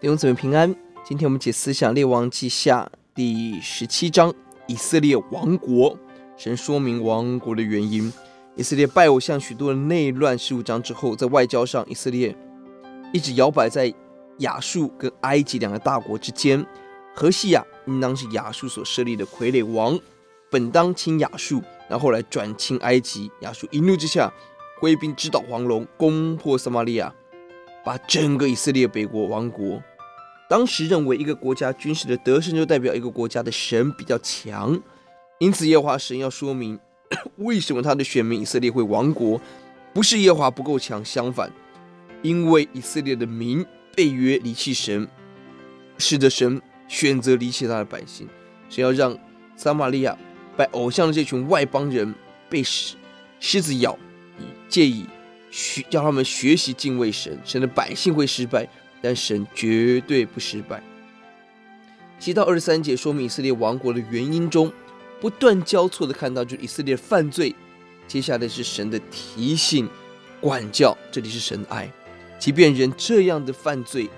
弟兄姊妹平安。今天我们解思想列王记下第十七章，以色列王国。神说明王国的原因。以色列拜偶像许多的内乱。十五章之后，在外交上，以色列一直摇摆在亚述跟埃及两个大国之间。何西亚应当是亚述所设立的傀儡王，本当亲亚述，然后来转亲埃及。亚述一怒之下，挥兵直捣黄龙，攻破撒玛利亚，把整个以色列北国亡国。当时认为一个国家军事的得胜就代表一个国家的神比较强，因此耶和华神要说明。为什么他的选民以色列会亡国？不是耶和华不够强，相反，因为以色列的民背约离弃神，使得神选择离弃他的百姓，神要让撒玛利亚拜偶像的这群外邦人被狮狮子咬，借以学叫他们学习敬畏神。神的百姓会失败，但神绝对不失败。七到二十三节说明以色列亡国的原因中。不断交错的看到，就是以色列犯罪。接下来是神的提醒、管教，这里是神的爱。即便人这样的犯罪，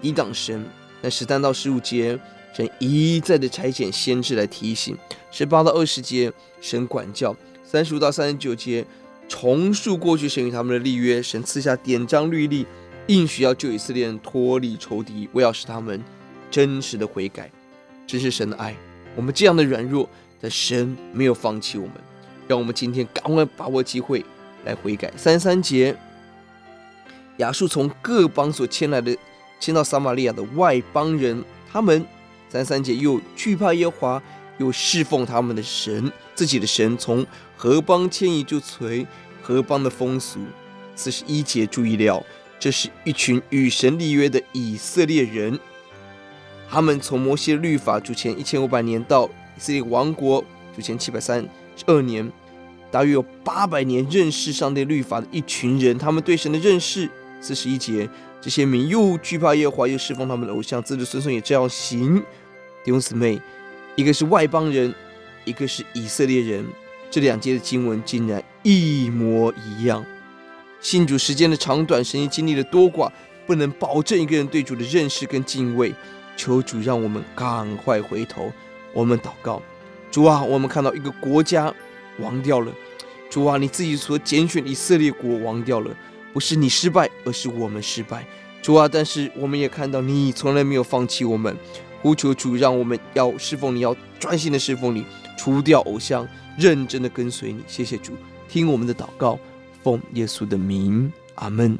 抵挡神，但十三到十五节，神一再的差遣先知来提醒；十八到二十节，神管教；三十五到三十九节，重述过去神与他们的立约。神赐下典章律例，应许要救以色列人脱离仇敌，为要使他们真实的悔改。这是神的爱。我们这样的软弱，但神没有放弃我们，让我们今天赶快把握机会来悔改。三三节，亚述从各邦所迁来的，迁到撒玛利亚的外邦人，他们三三节又惧怕耶和华，又侍奉他们的神，自己的神，从何邦迁移就随何邦的风俗。四十一节注意了，这是一群与神立约的以色列人。他们从摩西律法主前一千五百年到以色列王国主前七百三十二年，大约有八百年认识上帝律法的一群人。他们对神的认识，四十一节，这些民又惧怕耶和华，又侍奉他们的偶像，子子孙孙也这样行。弟兄姊妹，一个是外邦人，一个是以色列人，这两节的经文竟然一模一样。信主时间的长短，神已经历的多寡，不能保证一个人对主的认识跟敬畏。求主让我们赶快回头，我们祷告，主啊，我们看到一个国家亡掉了，主啊，你自己所拣选的以色列国亡掉了，不是你失败，而是我们失败，主啊，但是我们也看到你从来没有放弃我们，呼求主，让我们要侍奉你，要专心的侍奉你，除掉偶像，认真的跟随你，谢谢主，听我们的祷告，奉耶稣的名，阿门。